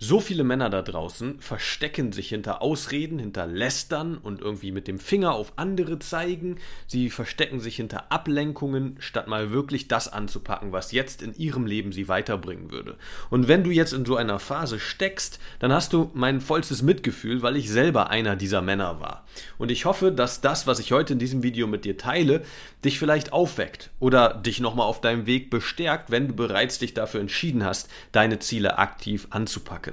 So viele Männer da draußen verstecken sich hinter Ausreden, hinter Lästern und irgendwie mit dem Finger auf andere zeigen. Sie verstecken sich hinter Ablenkungen, statt mal wirklich das anzupacken, was jetzt in ihrem Leben sie weiterbringen würde. Und wenn du jetzt in so einer Phase steckst, dann hast du mein vollstes Mitgefühl, weil ich selber einer dieser Männer war. Und ich hoffe, dass das, was ich heute in diesem Video mit dir teile, dich vielleicht aufweckt oder dich nochmal auf deinem Weg bestärkt, wenn du bereits dich dafür entschieden hast, deine Ziele aktiv anzupacken.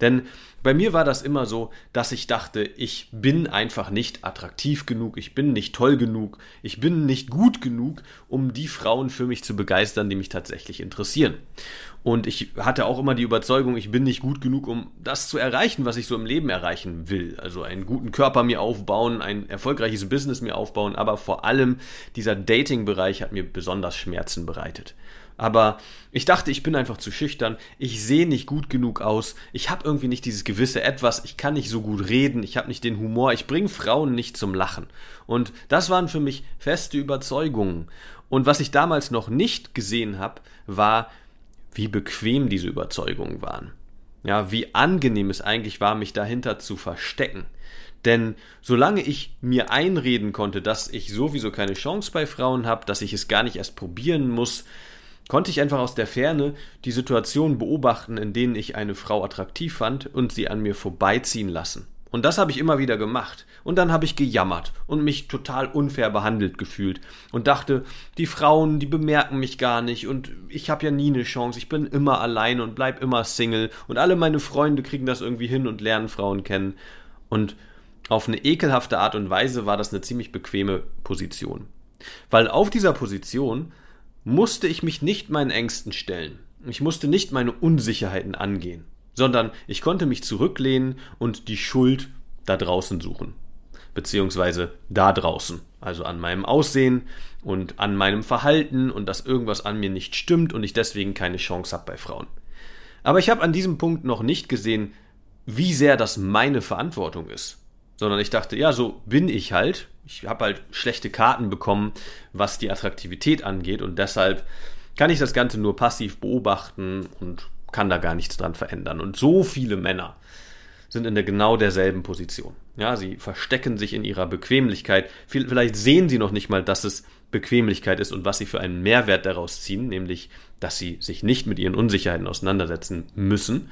Denn bei mir war das immer so, dass ich dachte, ich bin einfach nicht attraktiv genug, ich bin nicht toll genug, ich bin nicht gut genug, um die Frauen für mich zu begeistern, die mich tatsächlich interessieren. Und ich hatte auch immer die Überzeugung, ich bin nicht gut genug, um das zu erreichen, was ich so im Leben erreichen will. Also einen guten Körper mir aufbauen, ein erfolgreiches Business mir aufbauen, aber vor allem dieser Dating-Bereich hat mir besonders Schmerzen bereitet. Aber ich dachte, ich bin einfach zu schüchtern, ich sehe nicht gut genug aus, ich habe irgendwie nicht dieses gewisse Etwas, ich kann nicht so gut reden, ich habe nicht den Humor, ich bringe Frauen nicht zum Lachen. Und das waren für mich feste Überzeugungen. Und was ich damals noch nicht gesehen habe, war, wie bequem diese Überzeugungen waren. Ja, wie angenehm es eigentlich war, mich dahinter zu verstecken. Denn solange ich mir einreden konnte, dass ich sowieso keine Chance bei Frauen habe, dass ich es gar nicht erst probieren muss, konnte ich einfach aus der Ferne die Situation beobachten, in denen ich eine Frau attraktiv fand und sie an mir vorbeiziehen lassen. Und das habe ich immer wieder gemacht. Und dann habe ich gejammert und mich total unfair behandelt gefühlt und dachte, die Frauen, die bemerken mich gar nicht und ich habe ja nie eine Chance, ich bin immer allein und bleib immer Single und alle meine Freunde kriegen das irgendwie hin und lernen Frauen kennen. Und auf eine ekelhafte Art und Weise war das eine ziemlich bequeme Position. Weil auf dieser Position musste ich mich nicht meinen Ängsten stellen. Ich musste nicht meine Unsicherheiten angehen, sondern ich konnte mich zurücklehnen und die Schuld da draußen suchen. Beziehungsweise da draußen. Also an meinem Aussehen und an meinem Verhalten und dass irgendwas an mir nicht stimmt und ich deswegen keine Chance habe bei Frauen. Aber ich habe an diesem Punkt noch nicht gesehen, wie sehr das meine Verantwortung ist sondern ich dachte, ja, so bin ich halt. Ich habe halt schlechte Karten bekommen, was die Attraktivität angeht und deshalb kann ich das Ganze nur passiv beobachten und kann da gar nichts dran verändern. Und so viele Männer sind in der genau derselben Position. Ja, sie verstecken sich in ihrer Bequemlichkeit. Vielleicht sehen sie noch nicht mal, dass es Bequemlichkeit ist und was sie für einen Mehrwert daraus ziehen, nämlich, dass sie sich nicht mit ihren Unsicherheiten auseinandersetzen müssen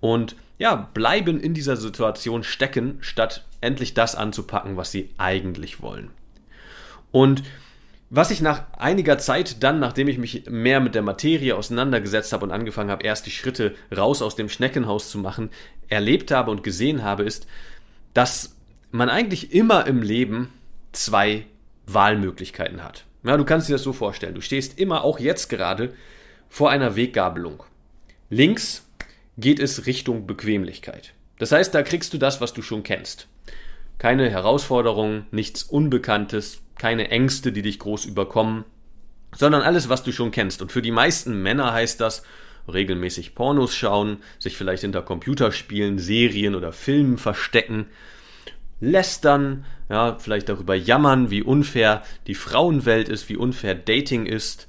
und ja, bleiben in dieser Situation stecken, statt endlich das anzupacken, was sie eigentlich wollen. Und was ich nach einiger Zeit dann, nachdem ich mich mehr mit der Materie auseinandergesetzt habe und angefangen habe, erst die Schritte raus aus dem Schneckenhaus zu machen, erlebt habe und gesehen habe, ist, dass man eigentlich immer im Leben zwei Wahlmöglichkeiten hat. Ja, du kannst dir das so vorstellen. Du stehst immer, auch jetzt gerade, vor einer Weggabelung. Links geht es Richtung Bequemlichkeit. Das heißt, da kriegst du das, was du schon kennst. Keine Herausforderungen, nichts Unbekanntes, keine Ängste, die dich groß überkommen, sondern alles, was du schon kennst. Und für die meisten Männer heißt das, regelmäßig Pornos schauen, sich vielleicht hinter Computerspielen, Serien oder Filmen verstecken, lästern, ja, vielleicht darüber jammern, wie unfair die Frauenwelt ist, wie unfair Dating ist,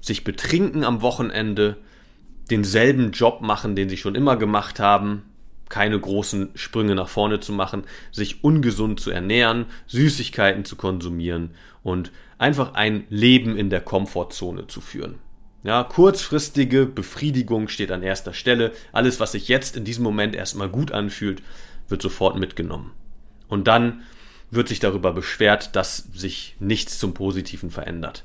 sich betrinken am Wochenende, denselben Job machen, den sie schon immer gemacht haben, keine großen Sprünge nach vorne zu machen, sich ungesund zu ernähren, Süßigkeiten zu konsumieren und einfach ein Leben in der Komfortzone zu führen. Ja, kurzfristige Befriedigung steht an erster Stelle. Alles, was sich jetzt in diesem Moment erstmal gut anfühlt, wird sofort mitgenommen. Und dann wird sich darüber beschwert, dass sich nichts zum Positiven verändert.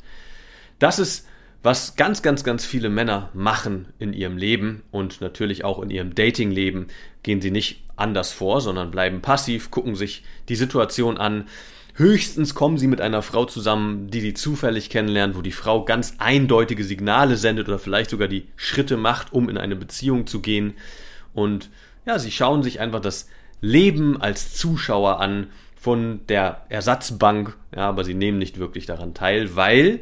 Das ist was ganz, ganz, ganz viele Männer machen in ihrem Leben und natürlich auch in ihrem Datingleben, gehen sie nicht anders vor, sondern bleiben passiv, gucken sich die Situation an. Höchstens kommen sie mit einer Frau zusammen, die sie zufällig kennenlernen, wo die Frau ganz eindeutige Signale sendet oder vielleicht sogar die Schritte macht, um in eine Beziehung zu gehen. Und ja, sie schauen sich einfach das Leben als Zuschauer an, von der Ersatzbank, ja, aber sie nehmen nicht wirklich daran teil, weil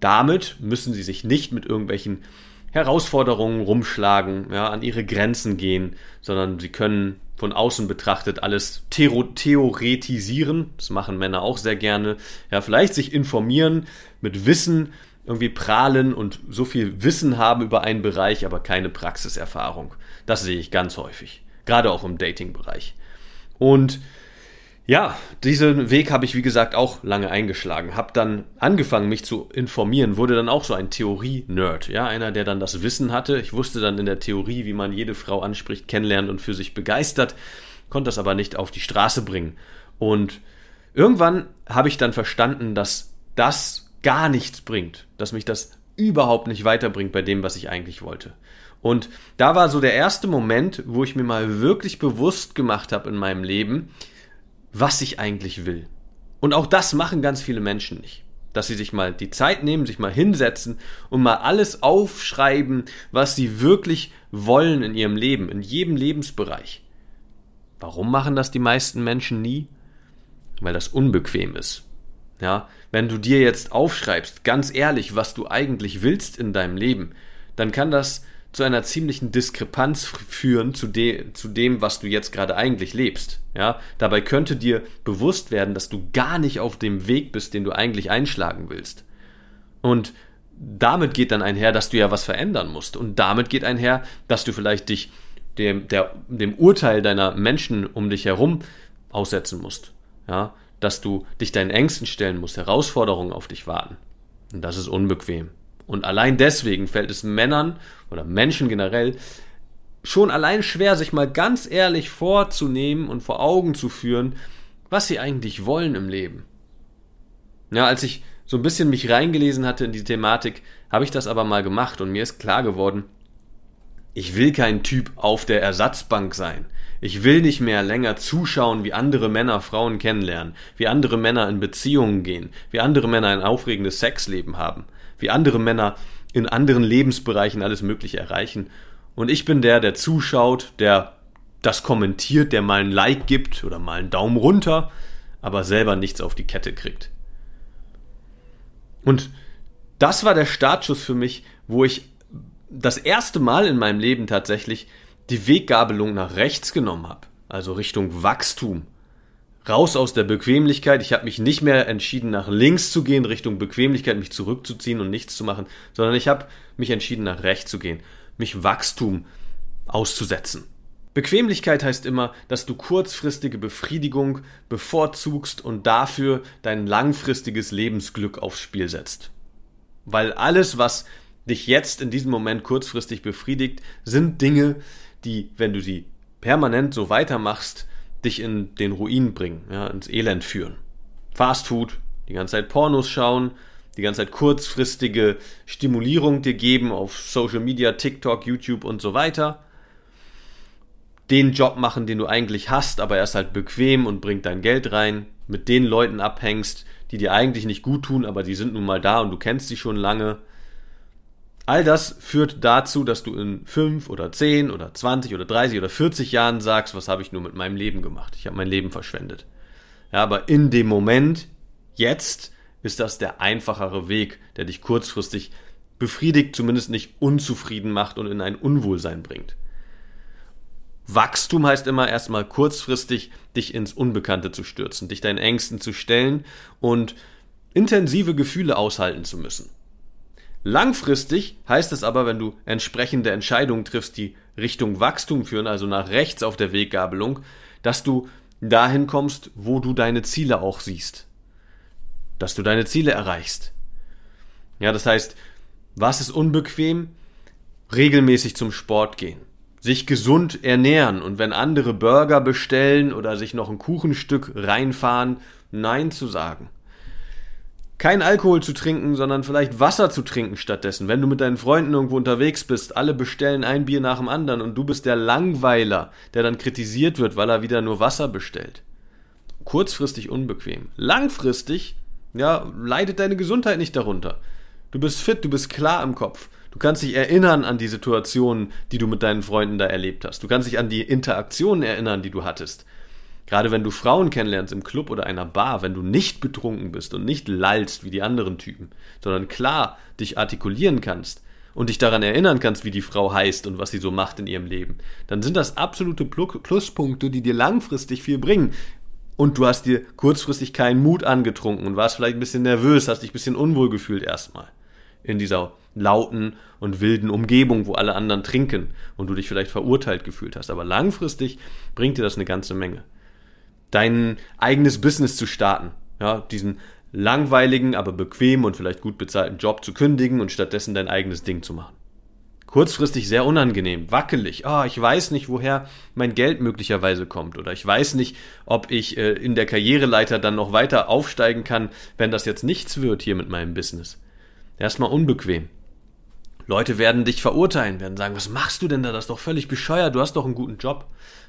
damit müssen sie sich nicht mit irgendwelchen Herausforderungen rumschlagen, ja, an ihre Grenzen gehen, sondern sie können von außen betrachtet alles theoretisieren. Das machen Männer auch sehr gerne. Ja, vielleicht sich informieren, mit Wissen irgendwie prahlen und so viel Wissen haben über einen Bereich, aber keine Praxiserfahrung. Das sehe ich ganz häufig. Gerade auch im Dating-Bereich. Und ja, diesen Weg habe ich, wie gesagt, auch lange eingeschlagen. Habe dann angefangen, mich zu informieren, wurde dann auch so ein Theorie-Nerd. Ja, einer, der dann das Wissen hatte. Ich wusste dann in der Theorie, wie man jede Frau anspricht, kennenlernt und für sich begeistert, konnte das aber nicht auf die Straße bringen. Und irgendwann habe ich dann verstanden, dass das gar nichts bringt, dass mich das überhaupt nicht weiterbringt bei dem, was ich eigentlich wollte. Und da war so der erste Moment, wo ich mir mal wirklich bewusst gemacht habe in meinem Leben, was ich eigentlich will. Und auch das machen ganz viele Menschen nicht. Dass sie sich mal die Zeit nehmen, sich mal hinsetzen und mal alles aufschreiben, was sie wirklich wollen in ihrem Leben, in jedem Lebensbereich. Warum machen das die meisten Menschen nie? Weil das unbequem ist. Ja, wenn du dir jetzt aufschreibst, ganz ehrlich, was du eigentlich willst in deinem Leben, dann kann das zu einer ziemlichen Diskrepanz führen zu, de zu dem, was du jetzt gerade eigentlich lebst. Ja, dabei könnte dir bewusst werden, dass du gar nicht auf dem Weg bist, den du eigentlich einschlagen willst. Und damit geht dann einher, dass du ja was verändern musst. Und damit geht einher, dass du vielleicht dich dem, der, dem Urteil deiner Menschen um dich herum aussetzen musst. Ja, dass du dich deinen Ängsten stellen musst, Herausforderungen auf dich warten. Und das ist unbequem. Und allein deswegen fällt es Männern oder Menschen generell schon allein schwer, sich mal ganz ehrlich vorzunehmen und vor Augen zu führen, was sie eigentlich wollen im Leben. Ja, als ich so ein bisschen mich reingelesen hatte in die Thematik, habe ich das aber mal gemacht und mir ist klar geworden, ich will kein Typ auf der Ersatzbank sein. Ich will nicht mehr länger zuschauen, wie andere Männer Frauen kennenlernen, wie andere Männer in Beziehungen gehen, wie andere Männer ein aufregendes Sexleben haben wie andere Männer in anderen Lebensbereichen alles Mögliche erreichen. Und ich bin der, der zuschaut, der das kommentiert, der mal ein Like gibt oder mal einen Daumen runter, aber selber nichts auf die Kette kriegt. Und das war der Startschuss für mich, wo ich das erste Mal in meinem Leben tatsächlich die Weggabelung nach rechts genommen habe, also Richtung Wachstum, raus aus der Bequemlichkeit. Ich habe mich nicht mehr entschieden, nach links zu gehen, Richtung Bequemlichkeit, mich zurückzuziehen und nichts zu machen, sondern ich habe mich entschieden, nach rechts zu gehen, mich Wachstum auszusetzen. Bequemlichkeit heißt immer, dass du kurzfristige Befriedigung bevorzugst und dafür dein langfristiges Lebensglück aufs Spiel setzt. Weil alles, was dich jetzt in diesem Moment kurzfristig befriedigt, sind Dinge, die, wenn du sie permanent so weitermachst, dich in den Ruin bringen, ja, ins Elend führen. Fast Food, die ganze Zeit Pornos schauen, die ganze Zeit kurzfristige Stimulierung dir geben auf Social Media, TikTok, YouTube und so weiter. Den Job machen, den du eigentlich hast, aber er ist halt bequem und bringt dein Geld rein. Mit den Leuten abhängst, die dir eigentlich nicht gut tun, aber die sind nun mal da und du kennst sie schon lange. All das führt dazu, dass du in fünf oder zehn oder zwanzig oder dreißig oder vierzig Jahren sagst, was habe ich nur mit meinem Leben gemacht? Ich habe mein Leben verschwendet. Ja, aber in dem Moment, jetzt, ist das der einfachere Weg, der dich kurzfristig befriedigt, zumindest nicht unzufrieden macht und in ein Unwohlsein bringt. Wachstum heißt immer erstmal kurzfristig dich ins Unbekannte zu stürzen, dich deinen Ängsten zu stellen und intensive Gefühle aushalten zu müssen. Langfristig heißt es aber, wenn du entsprechende Entscheidungen triffst, die Richtung Wachstum führen, also nach rechts auf der Weggabelung, dass du dahin kommst, wo du deine Ziele auch siehst. Dass du deine Ziele erreichst. Ja, das heißt, was ist unbequem? Regelmäßig zum Sport gehen. Sich gesund ernähren und wenn andere Burger bestellen oder sich noch ein Kuchenstück reinfahren, Nein zu sagen kein Alkohol zu trinken, sondern vielleicht Wasser zu trinken stattdessen. Wenn du mit deinen Freunden irgendwo unterwegs bist, alle bestellen ein Bier nach dem anderen und du bist der Langweiler, der dann kritisiert wird, weil er wieder nur Wasser bestellt. Kurzfristig unbequem. Langfristig, ja, leidet deine Gesundheit nicht darunter. Du bist fit, du bist klar im Kopf. Du kannst dich erinnern an die Situationen, die du mit deinen Freunden da erlebt hast. Du kannst dich an die Interaktionen erinnern, die du hattest. Gerade wenn du Frauen kennenlernst im Club oder einer Bar, wenn du nicht betrunken bist und nicht lallst wie die anderen Typen, sondern klar dich artikulieren kannst und dich daran erinnern kannst, wie die Frau heißt und was sie so macht in ihrem Leben, dann sind das absolute Pluspunkte, die dir langfristig viel bringen. Und du hast dir kurzfristig keinen Mut angetrunken und warst vielleicht ein bisschen nervös, hast dich ein bisschen unwohl gefühlt erstmal in dieser lauten und wilden Umgebung, wo alle anderen trinken und du dich vielleicht verurteilt gefühlt hast. Aber langfristig bringt dir das eine ganze Menge. Dein eigenes Business zu starten, ja, diesen langweiligen, aber bequemen und vielleicht gut bezahlten Job zu kündigen und stattdessen dein eigenes Ding zu machen. Kurzfristig sehr unangenehm, wackelig. Ah, oh, ich weiß nicht, woher mein Geld möglicherweise kommt. Oder ich weiß nicht, ob ich äh, in der Karriereleiter dann noch weiter aufsteigen kann, wenn das jetzt nichts wird hier mit meinem Business. Erstmal unbequem. Leute werden dich verurteilen, werden sagen, was machst du denn da? Das ist doch völlig bescheuert, du hast doch einen guten Job.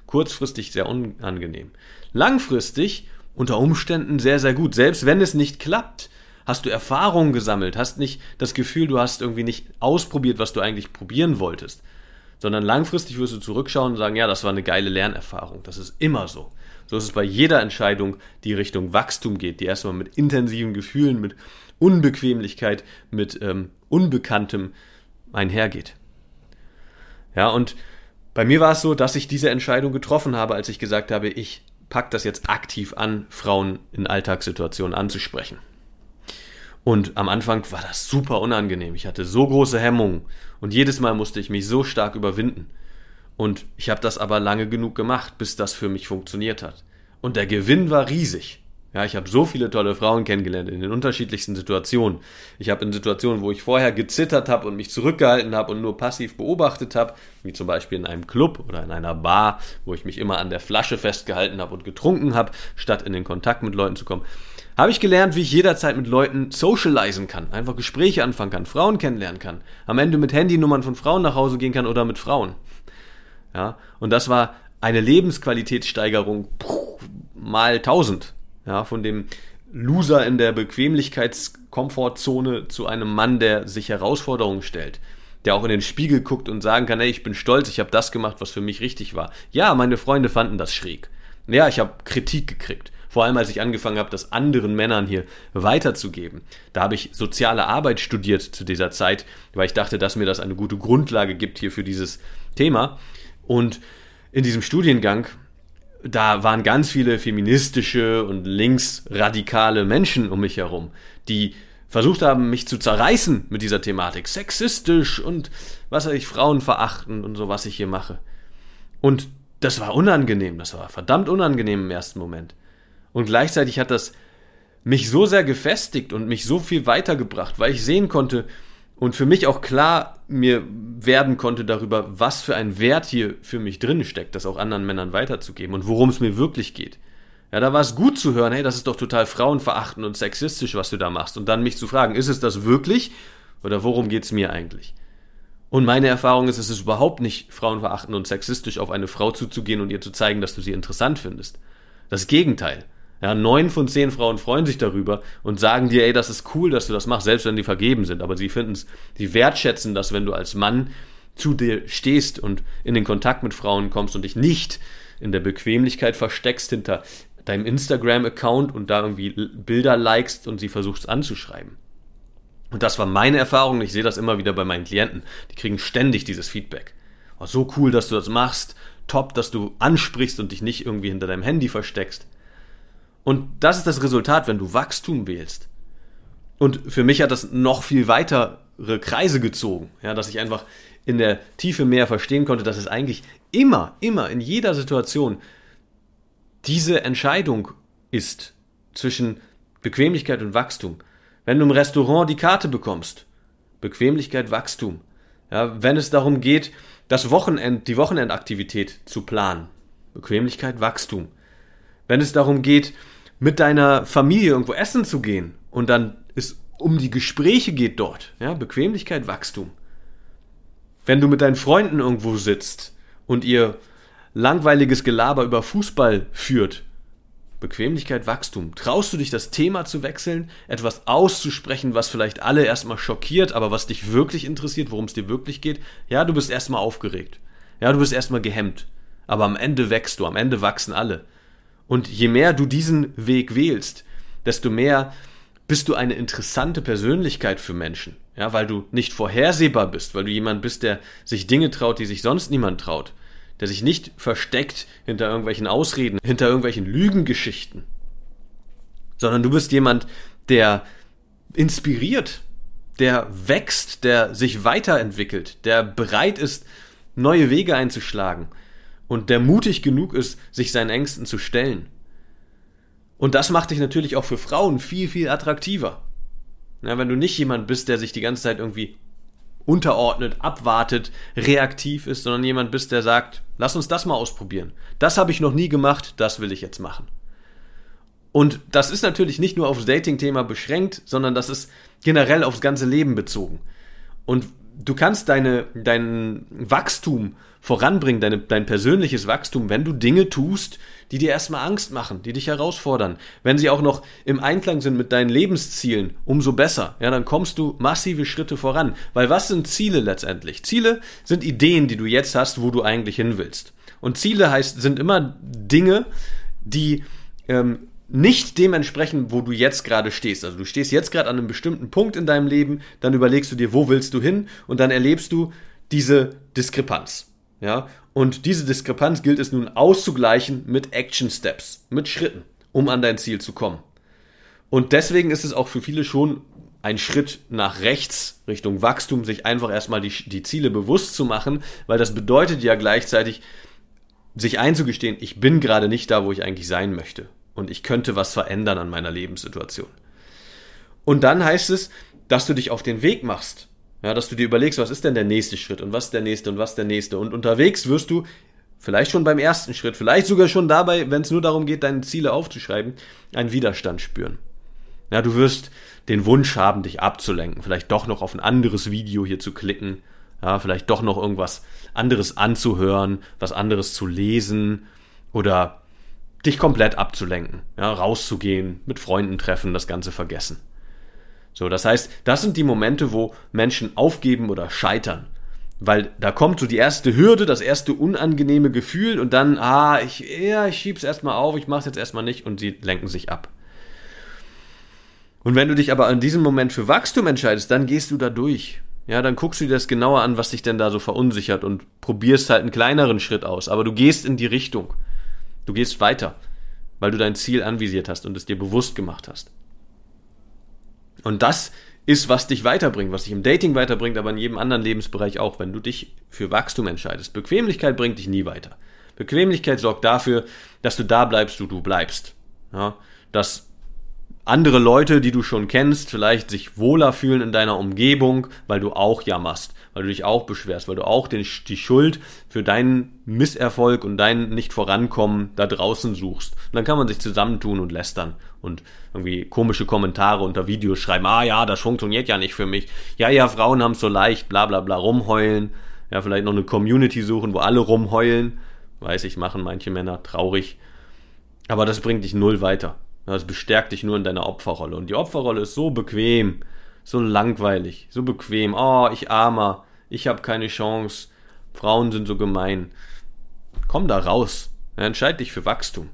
Kurzfristig sehr unangenehm. Langfristig unter Umständen sehr, sehr gut. Selbst wenn es nicht klappt, hast du Erfahrungen gesammelt, hast nicht das Gefühl, du hast irgendwie nicht ausprobiert, was du eigentlich probieren wolltest. Sondern langfristig wirst du zurückschauen und sagen, ja, das war eine geile Lernerfahrung. Das ist immer so. So ist es bei jeder Entscheidung, die Richtung Wachstum geht, die erstmal mit intensiven Gefühlen, mit Unbequemlichkeit, mit ähm, Unbekanntem einhergeht. Ja, und bei mir war es so, dass ich diese Entscheidung getroffen habe, als ich gesagt habe, ich packe das jetzt aktiv an, Frauen in Alltagssituationen anzusprechen. Und am Anfang war das super unangenehm. Ich hatte so große Hemmungen und jedes Mal musste ich mich so stark überwinden. Und ich habe das aber lange genug gemacht, bis das für mich funktioniert hat. Und der Gewinn war riesig. Ja, ich habe so viele tolle Frauen kennengelernt in den unterschiedlichsten Situationen. Ich habe in Situationen, wo ich vorher gezittert habe und mich zurückgehalten habe und nur passiv beobachtet habe, wie zum Beispiel in einem Club oder in einer Bar, wo ich mich immer an der Flasche festgehalten habe und getrunken habe, statt in den Kontakt mit Leuten zu kommen, habe ich gelernt, wie ich jederzeit mit Leuten socialisen kann, einfach Gespräche anfangen kann, Frauen kennenlernen kann, am Ende mit Handynummern von Frauen nach Hause gehen kann oder mit Frauen. Ja, und das war eine Lebensqualitätssteigerung mal tausend ja, von dem Loser in der Bequemlichkeitskomfortzone zu einem Mann, der sich Herausforderungen stellt, der auch in den Spiegel guckt und sagen kann, hey, ich bin stolz, ich habe das gemacht, was für mich richtig war. Ja, meine Freunde fanden das schräg. Ja, ich habe Kritik gekriegt. Vor allem, als ich angefangen habe, das anderen Männern hier weiterzugeben. Da habe ich soziale Arbeit studiert zu dieser Zeit, weil ich dachte, dass mir das eine gute Grundlage gibt hier für dieses Thema. Und in diesem Studiengang da waren ganz viele feministische und linksradikale Menschen um mich herum, die versucht haben, mich zu zerreißen mit dieser Thematik. Sexistisch und was weiß ich, Frauen verachten und so, was ich hier mache. Und das war unangenehm, das war verdammt unangenehm im ersten Moment. Und gleichzeitig hat das mich so sehr gefestigt und mich so viel weitergebracht, weil ich sehen konnte, und für mich auch klar mir werden konnte darüber, was für ein Wert hier für mich drin steckt, das auch anderen Männern weiterzugeben und worum es mir wirklich geht. Ja, da war es gut zu hören, hey, das ist doch total frauenverachtend und sexistisch, was du da machst. Und dann mich zu fragen, ist es das wirklich oder worum geht's mir eigentlich? Und meine Erfahrung ist, es ist überhaupt nicht frauenverachtend und sexistisch, auf eine Frau zuzugehen und ihr zu zeigen, dass du sie interessant findest. Das Gegenteil. Ja, neun von zehn Frauen freuen sich darüber und sagen dir, ey, das ist cool, dass du das machst, selbst wenn die vergeben sind. Aber sie finden es, sie wertschätzen das, wenn du als Mann zu dir stehst und in den Kontakt mit Frauen kommst und dich nicht in der Bequemlichkeit versteckst hinter deinem Instagram-Account und da irgendwie Bilder likest und sie versuchst anzuschreiben. Und das war meine Erfahrung. Ich sehe das immer wieder bei meinen Klienten. Die kriegen ständig dieses Feedback. Oh, so cool, dass du das machst. Top, dass du ansprichst und dich nicht irgendwie hinter deinem Handy versteckst. Und das ist das Resultat, wenn du Wachstum wählst. Und für mich hat das noch viel weitere Kreise gezogen, ja, dass ich einfach in der Tiefe mehr verstehen konnte, dass es eigentlich immer, immer in jeder Situation diese Entscheidung ist zwischen Bequemlichkeit und Wachstum. Wenn du im Restaurant die Karte bekommst, Bequemlichkeit, Wachstum. Ja, wenn es darum geht, das Wochenend, die Wochenendaktivität zu planen, Bequemlichkeit, Wachstum. Wenn es darum geht, mit deiner Familie irgendwo essen zu gehen und dann es um die Gespräche geht dort, ja, Bequemlichkeit, Wachstum. Wenn du mit deinen Freunden irgendwo sitzt und ihr langweiliges Gelaber über Fußball führt, Bequemlichkeit, Wachstum. Traust du dich, das Thema zu wechseln, etwas auszusprechen, was vielleicht alle erstmal schockiert, aber was dich wirklich interessiert, worum es dir wirklich geht? Ja, du bist erstmal aufgeregt. Ja, du bist erstmal gehemmt. Aber am Ende wächst du, am Ende wachsen alle. Und je mehr du diesen Weg wählst, desto mehr bist du eine interessante Persönlichkeit für Menschen. Ja, weil du nicht vorhersehbar bist, weil du jemand bist, der sich Dinge traut, die sich sonst niemand traut. Der sich nicht versteckt hinter irgendwelchen Ausreden, hinter irgendwelchen Lügengeschichten. Sondern du bist jemand, der inspiriert, der wächst, der sich weiterentwickelt, der bereit ist, neue Wege einzuschlagen und der mutig genug ist, sich seinen Ängsten zu stellen. Und das macht dich natürlich auch für Frauen viel, viel attraktiver. Ja, wenn du nicht jemand bist, der sich die ganze Zeit irgendwie unterordnet, abwartet, reaktiv ist, sondern jemand bist, der sagt, lass uns das mal ausprobieren. Das habe ich noch nie gemacht, das will ich jetzt machen. Und das ist natürlich nicht nur aufs Dating-Thema beschränkt, sondern das ist generell aufs ganze Leben bezogen. Und du kannst deine, dein Wachstum voranbringen, deine, dein persönliches Wachstum, wenn du Dinge tust, die dir erstmal Angst machen, die dich herausfordern. Wenn sie auch noch im Einklang sind mit deinen Lebenszielen, umso besser. Ja, dann kommst du massive Schritte voran. Weil was sind Ziele letztendlich? Ziele sind Ideen, die du jetzt hast, wo du eigentlich hin willst. Und Ziele heißt, sind immer Dinge, die ähm, nicht dementsprechend, wo du jetzt gerade stehst. Also du stehst jetzt gerade an einem bestimmten Punkt in deinem Leben, dann überlegst du dir, wo willst du hin und dann erlebst du diese Diskrepanz. Ja? Und diese Diskrepanz gilt es nun auszugleichen mit Action Steps, mit Schritten, um an dein Ziel zu kommen. Und deswegen ist es auch für viele schon ein Schritt nach rechts Richtung Wachstum, sich einfach erstmal die, die Ziele bewusst zu machen, weil das bedeutet ja gleichzeitig, sich einzugestehen, ich bin gerade nicht da, wo ich eigentlich sein möchte und ich könnte was verändern an meiner Lebenssituation. Und dann heißt es, dass du dich auf den Weg machst. Ja, dass du dir überlegst, was ist denn der nächste Schritt und was ist der nächste und was ist der nächste. Und unterwegs wirst du vielleicht schon beim ersten Schritt, vielleicht sogar schon dabei, wenn es nur darum geht, deine Ziele aufzuschreiben, einen Widerstand spüren. Ja, du wirst den Wunsch haben, dich abzulenken, vielleicht doch noch auf ein anderes Video hier zu klicken, ja, vielleicht doch noch irgendwas anderes anzuhören, was anderes zu lesen oder dich komplett abzulenken, ja, rauszugehen, mit Freunden treffen, das Ganze vergessen. So, das heißt, das sind die Momente, wo Menschen aufgeben oder scheitern. Weil da kommt so die erste Hürde, das erste unangenehme Gefühl und dann, ah, ich, ja, ich schieb's erstmal auf, ich mach's jetzt erstmal nicht und sie lenken sich ab. Und wenn du dich aber in diesem Moment für Wachstum entscheidest, dann gehst du da durch. Ja, dann guckst du dir das genauer an, was dich denn da so verunsichert und probierst halt einen kleineren Schritt aus. Aber du gehst in die Richtung. Du gehst weiter, weil du dein Ziel anvisiert hast und es dir bewusst gemacht hast. Und das ist, was dich weiterbringt, was dich im Dating weiterbringt, aber in jedem anderen Lebensbereich auch, wenn du dich für Wachstum entscheidest. Bequemlichkeit bringt dich nie weiter. Bequemlichkeit sorgt dafür, dass du da bleibst, wo du bleibst. Ja, dass andere Leute, die du schon kennst, vielleicht sich wohler fühlen in deiner Umgebung, weil du auch jammerst, weil du dich auch beschwerst, weil du auch den, die Schuld für deinen Misserfolg und dein Nicht-Vorankommen da draußen suchst. Und dann kann man sich zusammentun und lästern und irgendwie komische Kommentare unter Videos schreiben, ah ja, das funktioniert ja nicht für mich. Ja, ja, Frauen haben es so leicht, bla bla bla, rumheulen. Ja, vielleicht noch eine Community suchen, wo alle rumheulen. Weiß ich, machen manche Männer traurig. Aber das bringt dich null weiter. Das bestärkt dich nur in deiner Opferrolle. Und die Opferrolle ist so bequem, so langweilig, so bequem. Oh, ich armer, ich habe keine Chance. Frauen sind so gemein. Komm da raus. Entscheid dich für Wachstum.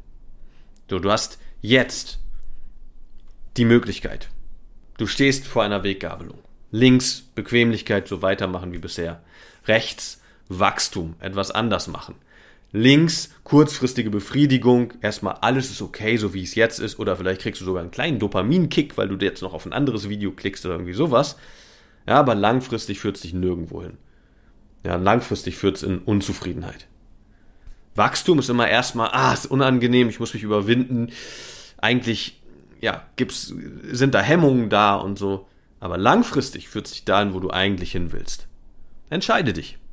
So, du hast jetzt die Möglichkeit. Du stehst vor einer Weggabelung. Links Bequemlichkeit, so weitermachen wie bisher. Rechts Wachstum, etwas anders machen. Links kurzfristige Befriedigung, erstmal alles ist okay, so wie es jetzt ist, oder vielleicht kriegst du sogar einen kleinen Dopaminkick, weil du jetzt noch auf ein anderes Video klickst oder irgendwie sowas. Ja, aber langfristig führt es dich nirgendwo hin. Ja, langfristig führt es in Unzufriedenheit. Wachstum ist immer erstmal, ah, ist unangenehm, ich muss mich überwinden. Eigentlich, ja, gibt's, sind da Hemmungen da und so. Aber langfristig führt es dich dahin, wo du eigentlich hin willst. Entscheide dich.